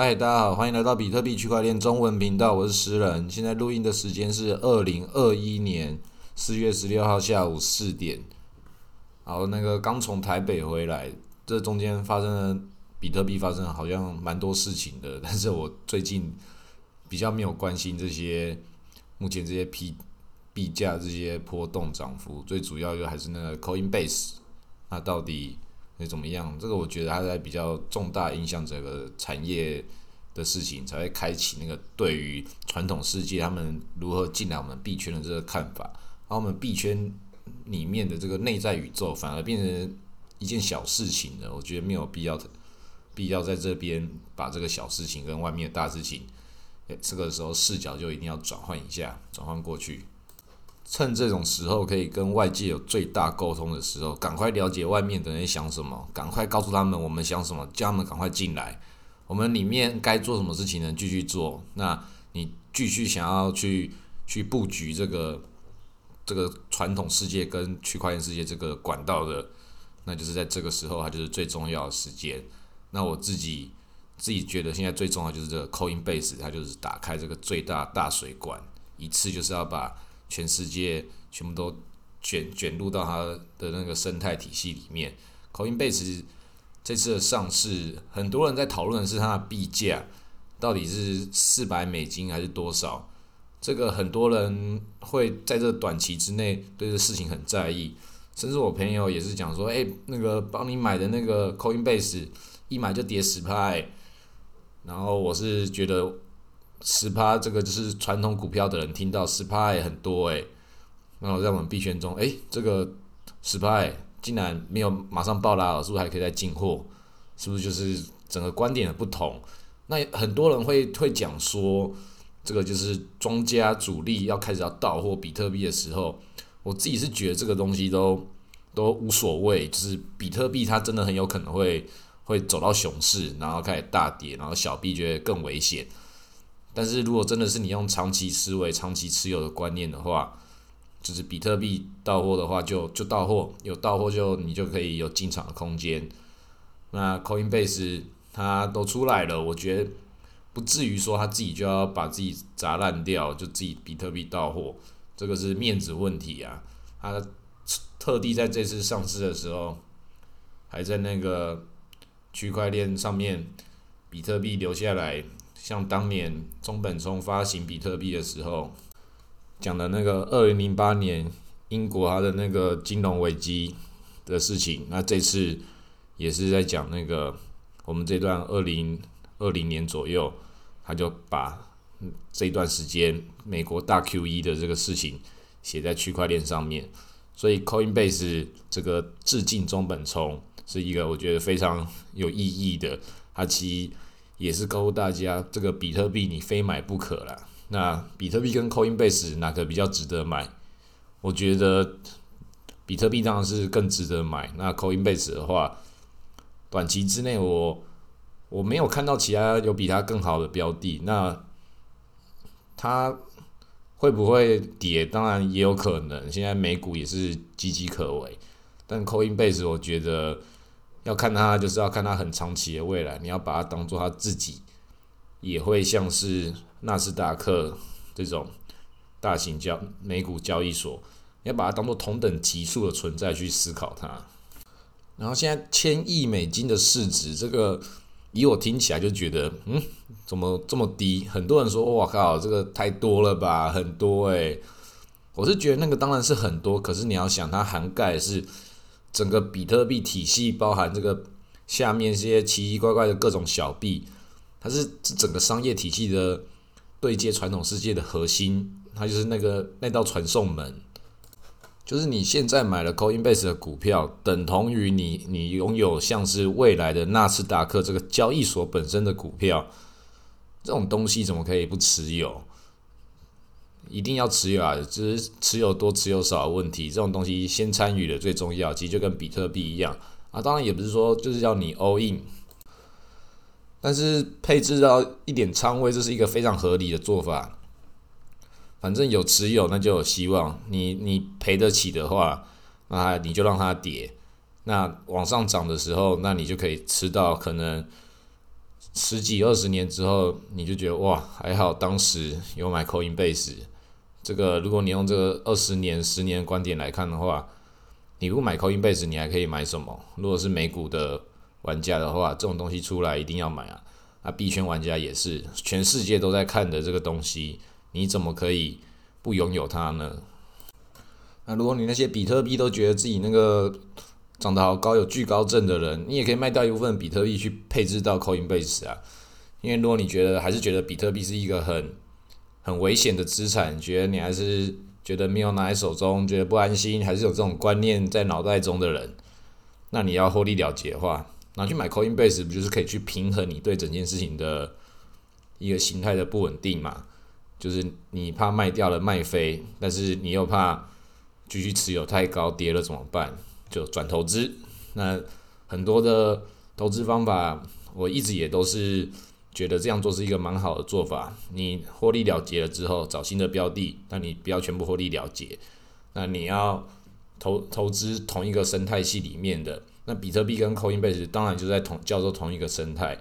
嗨，大家好，欢迎来到比特币区块链中文频道，我是诗人。现在录音的时间是二零二一年四月十六号下午四点。好，那个刚从台北回来，这中间发生了比特币发生好像蛮多事情的，但是我最近比较没有关心这些目前这些币币价这些波动涨幅，最主要就还是那个 Coinbase，那到底？会怎么样？这个我觉得它在比较重大影响整个产业的事情，才会开启那个对于传统世界他们如何进来我们币圈的这个看法。而我们币圈里面的这个内在宇宙，反而变成一件小事情了。我觉得没有必要，必要在这边把这个小事情跟外面的大事情，这个时候视角就一定要转换一下，转换过去。趁这种时候可以跟外界有最大沟通的时候，赶快了解外面的人想什么，赶快告诉他们我们想什么，叫他们赶快进来。我们里面该做什么事情呢？继续做。那你继续想要去去布局这个这个传统世界跟区块链世界这个管道的，那就是在这个时候，它就是最重要的时间。那我自己自己觉得现在最重要就是这个 Coinbase，它就是打开这个最大大水管，一次就是要把。全世界全部都卷卷入到它的那个生态体系里面。Coinbase 这次的上市，很多人在讨论的是它的币价到底是四百美金还是多少？这个很多人会在这短期之内对这事情很在意，甚至我朋友也是讲说：“哎，那个帮你买的那个 Coinbase 一买就跌十派。”然后我是觉得。十趴，这个就是传统股票的人听到十趴也很多诶。然后在我们币圈中，诶，这个十趴竟然没有马上爆拉，是不是还可以再进货？是不是就是整个观点的不同？那很多人会会讲说，这个就是庄家主力要开始要到货比特币的时候，我自己是觉得这个东西都都无所谓，就是比特币它真的很有可能会会走到熊市，然后开始大跌，然后小币觉得更危险。但是如果真的是你用长期思维、长期持有的观念的话，就是比特币到货的话，就就到货，有到货就你就可以有进场的空间。那 Coinbase 它都出来了，我觉得不至于说他自己就要把自己砸烂掉，就自己比特币到货，这个是面子问题啊。他特地在这次上市的时候，还在那个区块链上面，比特币留下来。像当年中本聪发行比特币的时候讲的那个二零零八年英国它的那个金融危机的事情，那这次也是在讲那个我们这段二零二零年左右，他就把这段时间美国大 Q E 的这个事情写在区块链上面，所以 Coinbase 这个致敬中本聪是一个我觉得非常有意义的，它其。也是告诉大家，这个比特币你非买不可了。那比特币跟 Coinbase 哪个比较值得买？我觉得比特币当然是更值得买。那 Coinbase 的话，短期之内我我没有看到其他有比它更好的标的。那它会不会跌？当然也有可能。现在美股也是岌岌可危，但 Coinbase 我觉得。要看它，就是要看它很长期的未来。你要把它当做它自己，也会像是纳斯达克这种大型交美股交易所，你要把它当做同等级数的存在去思考它。然后现在千亿美金的市值，这个以我听起来就觉得，嗯，怎么这么低？很多人说，我靠，这个太多了吧，很多诶。我是觉得那个当然是很多，可是你要想，它涵盖是。整个比特币体系包含这个下面这些奇奇怪怪的各种小币，它是整个商业体系的对接传统世界的核心，它就是那个那道传送门。就是你现在买了 Coinbase 的股票，等同于你你拥有像是未来的纳斯达克这个交易所本身的股票，这种东西怎么可以不持有？一定要持有啊，只是持有多持有少的问题。这种东西先参与的最重要，其实就跟比特币一样啊。当然也不是说就是要你 all in，但是配置到一点仓位，这是一个非常合理的做法。反正有持有，那就有希望。你你赔得起的话，那你就让它跌。那往上涨的时候，那你就可以吃到可能十几二十年之后，你就觉得哇，还好当时有买 Coinbase。这个如果你用这个二十年、十年观点来看的话，你不买 Coinbase，你还可以买什么？如果是美股的玩家的话，这种东西出来一定要买啊！啊，币圈玩家也是，全世界都在看的这个东西，你怎么可以不拥有它呢？那如果你那些比特币都觉得自己那个长得好高、有巨高症的人，你也可以卖掉一部分比特币去配置到 Coinbase 啊。因为如果你觉得还是觉得比特币是一个很很危险的资产，觉得你还是觉得没有拿在手中，觉得不安心，还是有这种观念在脑袋中的人，那你要获利了结的话，拿去买 Coinbase 不就是可以去平衡你对整件事情的一个形态的不稳定嘛？就是你怕卖掉了卖飞，但是你又怕继续持有太高跌了怎么办？就转投资。那很多的投资方法，我一直也都是。觉得这样做是一个蛮好的做法。你获利了结了之后，找新的标的，那你不要全部获利了结。那你要投投资同一个生态系里面的，那比特币跟 Coinbase 当然就在同叫做同一个生态。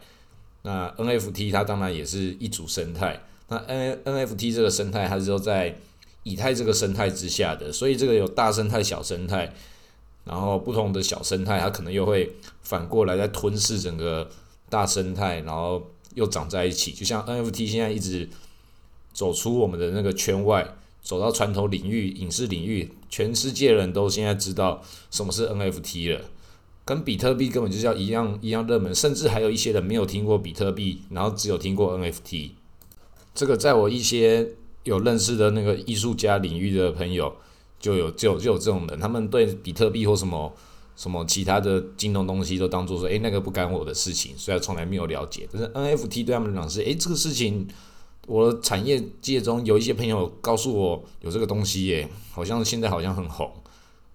那 NFT 它当然也是一组生态。那 N NFT 这个生态它是都在以太这个生态之下的，所以这个有大生态、小生态，然后不同的小生态它可能又会反过来再吞噬整个大生态，然后。又长在一起，就像 NFT 现在一直走出我们的那个圈外，走到传统领域、影视领域，全世界人都现在知道什么是 NFT 了。跟比特币根本就叫一样一样热门，甚至还有一些人没有听过比特币，然后只有听过 NFT。这个在我一些有认识的那个艺术家领域的朋友，就有就就有这种人，他们对比特币或什么。什么其他的金融东西都当做说，诶，那个不干我的事情，虽然从来没有了解。但是 NFT 对他们来讲是，诶，这个事情，我的产业界中有一些朋友告诉我有这个东西耶，好像现在好像很红，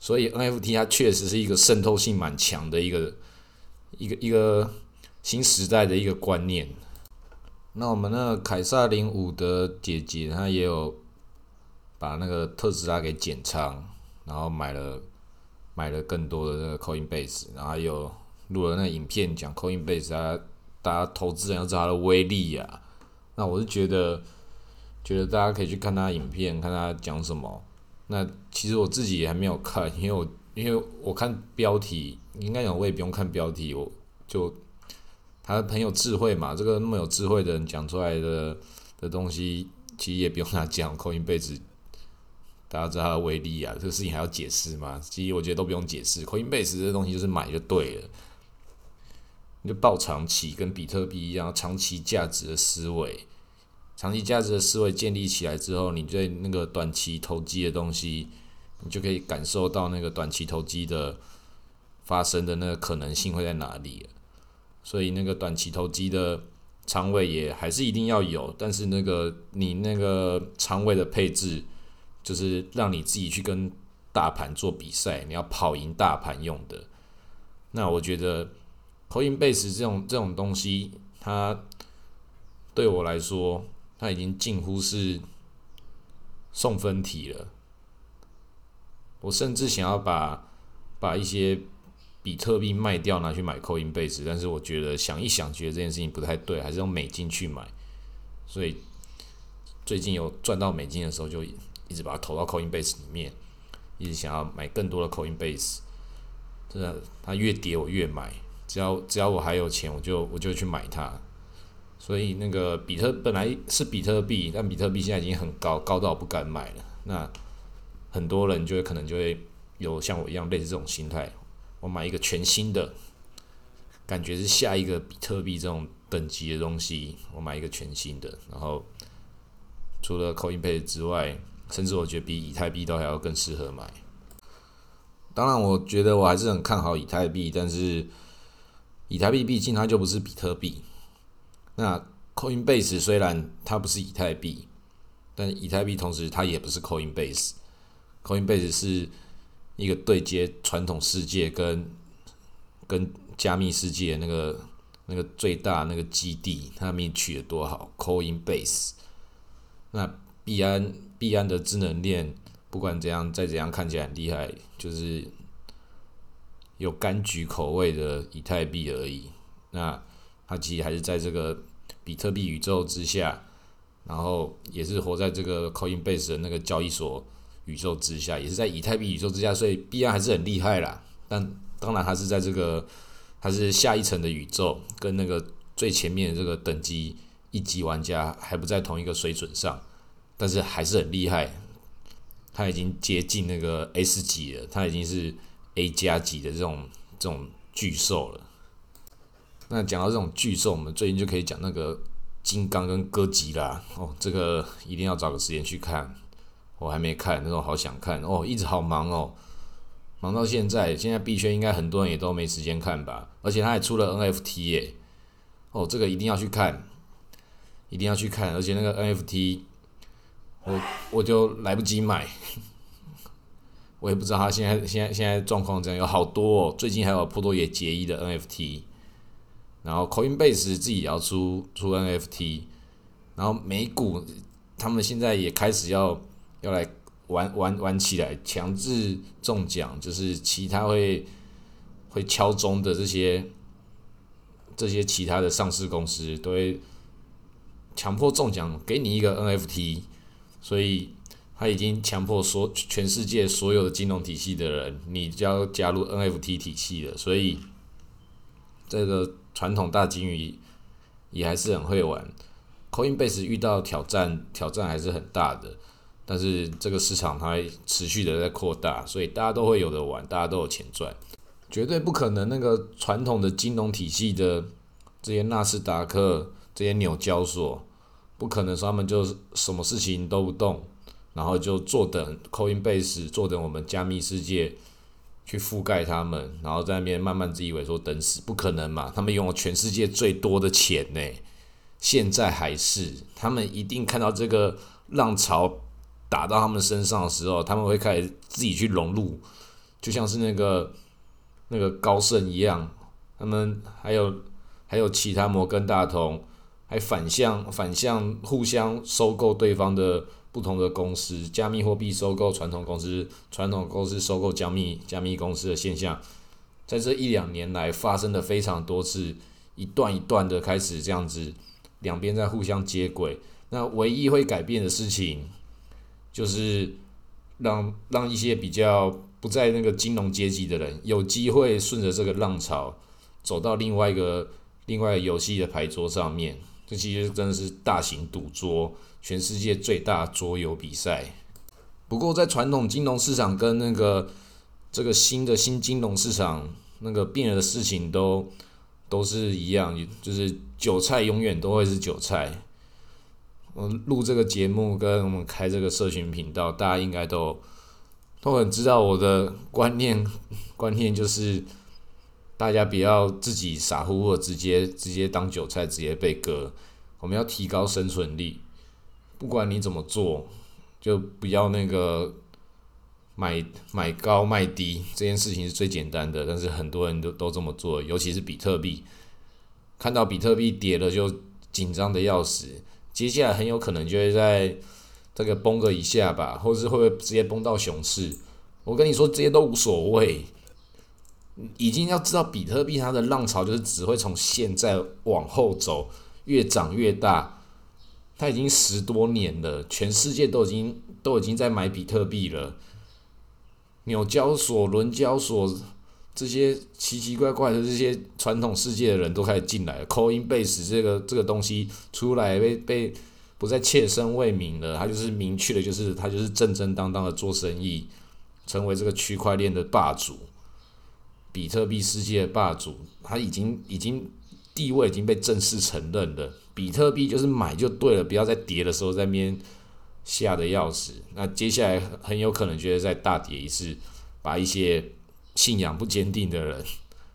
所以 NFT 它确实是一个渗透性蛮强的一个一个一个新时代的一个观念。那我们那个凯撒零五的姐姐，她也有把那个特斯拉给减仓，然后买了。买了更多的那个 Coinbase，然后又录了那影片讲 Coinbase 啊，大家投资人要知道它的威力呀。那我是觉得，觉得大家可以去看他影片，看他讲什么。那其实我自己也还没有看，因为我因为我看标题，应该讲我也不用看标题，我就他很有智慧嘛，这个那么有智慧的人讲出来的的东西，其实也不用他讲 Coinbase。大家知道它的威力啊，这个事情还要解释吗？其实我觉得都不用解释，Coinbase 这东西就是买就对了，你就抱长期，跟比特币一样，长期价值的思维，长期价值的思维建立起来之后，你对那个短期投机的东西，你就可以感受到那个短期投机的发生的那个可能性会在哪里。所以那个短期投机的仓位也还是一定要有，但是那个你那个仓位的配置。就是让你自己去跟大盘做比赛，你要跑赢大盘用的。那我觉得，Coinbase 这种这种东西，它对我来说，它已经近乎是送分题了。我甚至想要把把一些比特币卖掉，拿去买 Coinbase，但是我觉得想一想，觉得这件事情不太对，还是用美金去买。所以最近有赚到美金的时候，就。一直把它投到 Coinbase 里面，一直想要买更多的 Coinbase。真的，它越跌我越买，只要只要我还有钱，我就我就去买它。所以那个比特本来是比特币，但比特币现在已经很高，高到我不敢买了。那很多人就会可能就会有像我一样类似这种心态，我买一个全新的，感觉是下一个比特币这种等级的东西，我买一个全新的，然后除了 Coinbase 之外。甚至我觉得比以太币都还要更适合买。当然，我觉得我还是很看好以太币，但是以太币毕竟它就不是比特币。那 Coinbase 虽然它不是以太币，但以太币同时它也不是 Coinbase。Coinbase 是一个对接传统世界跟跟加密世界那个那个最大那个基地，它名取的多好，Coinbase。那币安。币安的智能链，不管怎样，再怎样看起来很厉害，就是有柑橘口味的以太币而已。那它其实还是在这个比特币宇宙之下，然后也是活在这个 Coinbase 的那个交易所宇宙之下，也是在以太币宇宙之下，所以币安还是很厉害啦。但当然，它是在这个它是下一层的宇宙，跟那个最前面的这个等级一级玩家还不在同一个水准上，但是还是很厉害。它已经接近那个 S 级了，它已经是 A 加级的这种这种巨兽了。那讲到这种巨兽，我们最近就可以讲那个金刚跟哥吉拉哦，这个一定要找个时间去看。我还没看，那种好想看哦，一直好忙哦，忙到现在。现在币圈应该很多人也都没时间看吧？而且他还出了 NFT 耶，哦，这个一定要去看，一定要去看。而且那个 NFT，我我就来不及买，我也不知道他现在现在现在状况怎样，有好多哦。最近还有颇多也结衣的 NFT，然后 Coinbase 自己也要出出 NFT，然后美股他们现在也开始要。要来玩玩玩起来，强制中奖，就是其他会会敲钟的这些这些其他的上市公司都会强迫中奖，给你一个 NFT，所以他已经强迫所全世界所有的金融体系的人，你就要加入 NFT 体系了。所以这个传统大金鱼也还是很会玩，Coinbase 遇到挑战，挑战还是很大的。但是这个市场它持续的在扩大，所以大家都会有的玩，大家都有钱赚，绝对不可能那个传统的金融体系的这些纳斯达克、这些纽交所，不可能说他们就什么事情都不动，然后就坐等 Coinbase，坐等我们加密世界去覆盖他们，然后在那边慢慢自以为说等死，不可能嘛？他们拥有全世界最多的钱呢，现在还是，他们一定看到这个浪潮。打到他们身上的时候，他们会开始自己去融入，就像是那个那个高盛一样，他们还有还有其他摩根大通，还反向反向互相收购对方的不同的公司，加密货币收购传统公司，传统公司收购加密加密公司的现象，在这一两年来发生的非常多次，一段一段的开始这样子，两边在互相接轨。那唯一会改变的事情。就是让让一些比较不在那个金融阶级的人有机会顺着这个浪潮走到另外一个另外游戏的牌桌上面，这其实真的是大型赌桌，全世界最大桌游比赛。不过在传统金融市场跟那个这个新的新金融市场那个变的事情都都是一样，就是韭菜永远都会是韭菜。我录这个节目跟我们开这个社群频道，大家应该都都很知道我的观念，观念就是大家不要自己傻乎乎直接直接当韭菜，直接被割。我们要提高生存力，不管你怎么做，就不要那个买买高卖低，这件事情是最简单的，但是很多人都都这么做，尤其是比特币，看到比特币跌了就紧张的要死。接下来很有可能就会在这个崩个一下吧，或是会不会直接崩到熊市？我跟你说，这些都无所谓。已经要知道，比特币它的浪潮就是只会从现在往后走，越涨越大。它已经十多年了，全世界都已经都已经在买比特币了。纽交所、伦交所。这些奇奇怪怪的这些传统世界的人都开始进来了，Coinbase 这个这个东西出来被被不再切身为民了，他就是明确的，就是他就是正正当当的做生意，成为这个区块链的霸主，比特币世界的霸主，他已经已经地位已经被正式承认了，比特币就是买就对了，不要再跌的时候在边吓得要死，那接下来很有可能就会再大跌一次，把一些。信仰不坚定的人，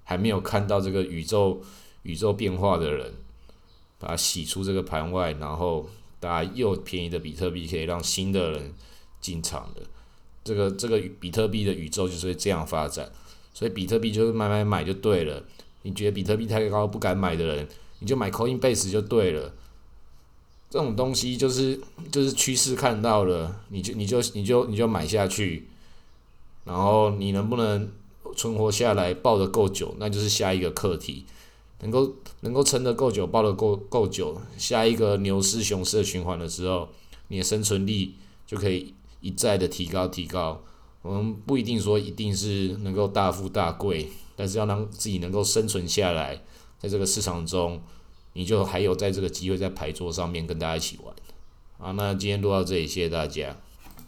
还没有看到这个宇宙宇宙变化的人，把它洗出这个盘外，然后大家又便宜的比特币可以让新的人进场的，这个这个比特币的宇宙就是会这样发展，所以比特币就是买买买就对了。你觉得比特币太高不敢买的人，你就买 Coinbase 就对了。这种东西就是就是趋势看到了，你就你就你就你就买下去，然后你能不能？存活下来抱得够久，那就是下一个课题。能够能够撑得够久，抱得够够久，下一个牛市熊市的循环的时候，你的生存力就可以一再的提高提高。我们不一定说一定是能够大富大贵，但是要让自己能够生存下来，在这个市场中，你就还有在这个机会在牌桌上面跟大家一起玩。好，那今天录到这里，谢谢大家。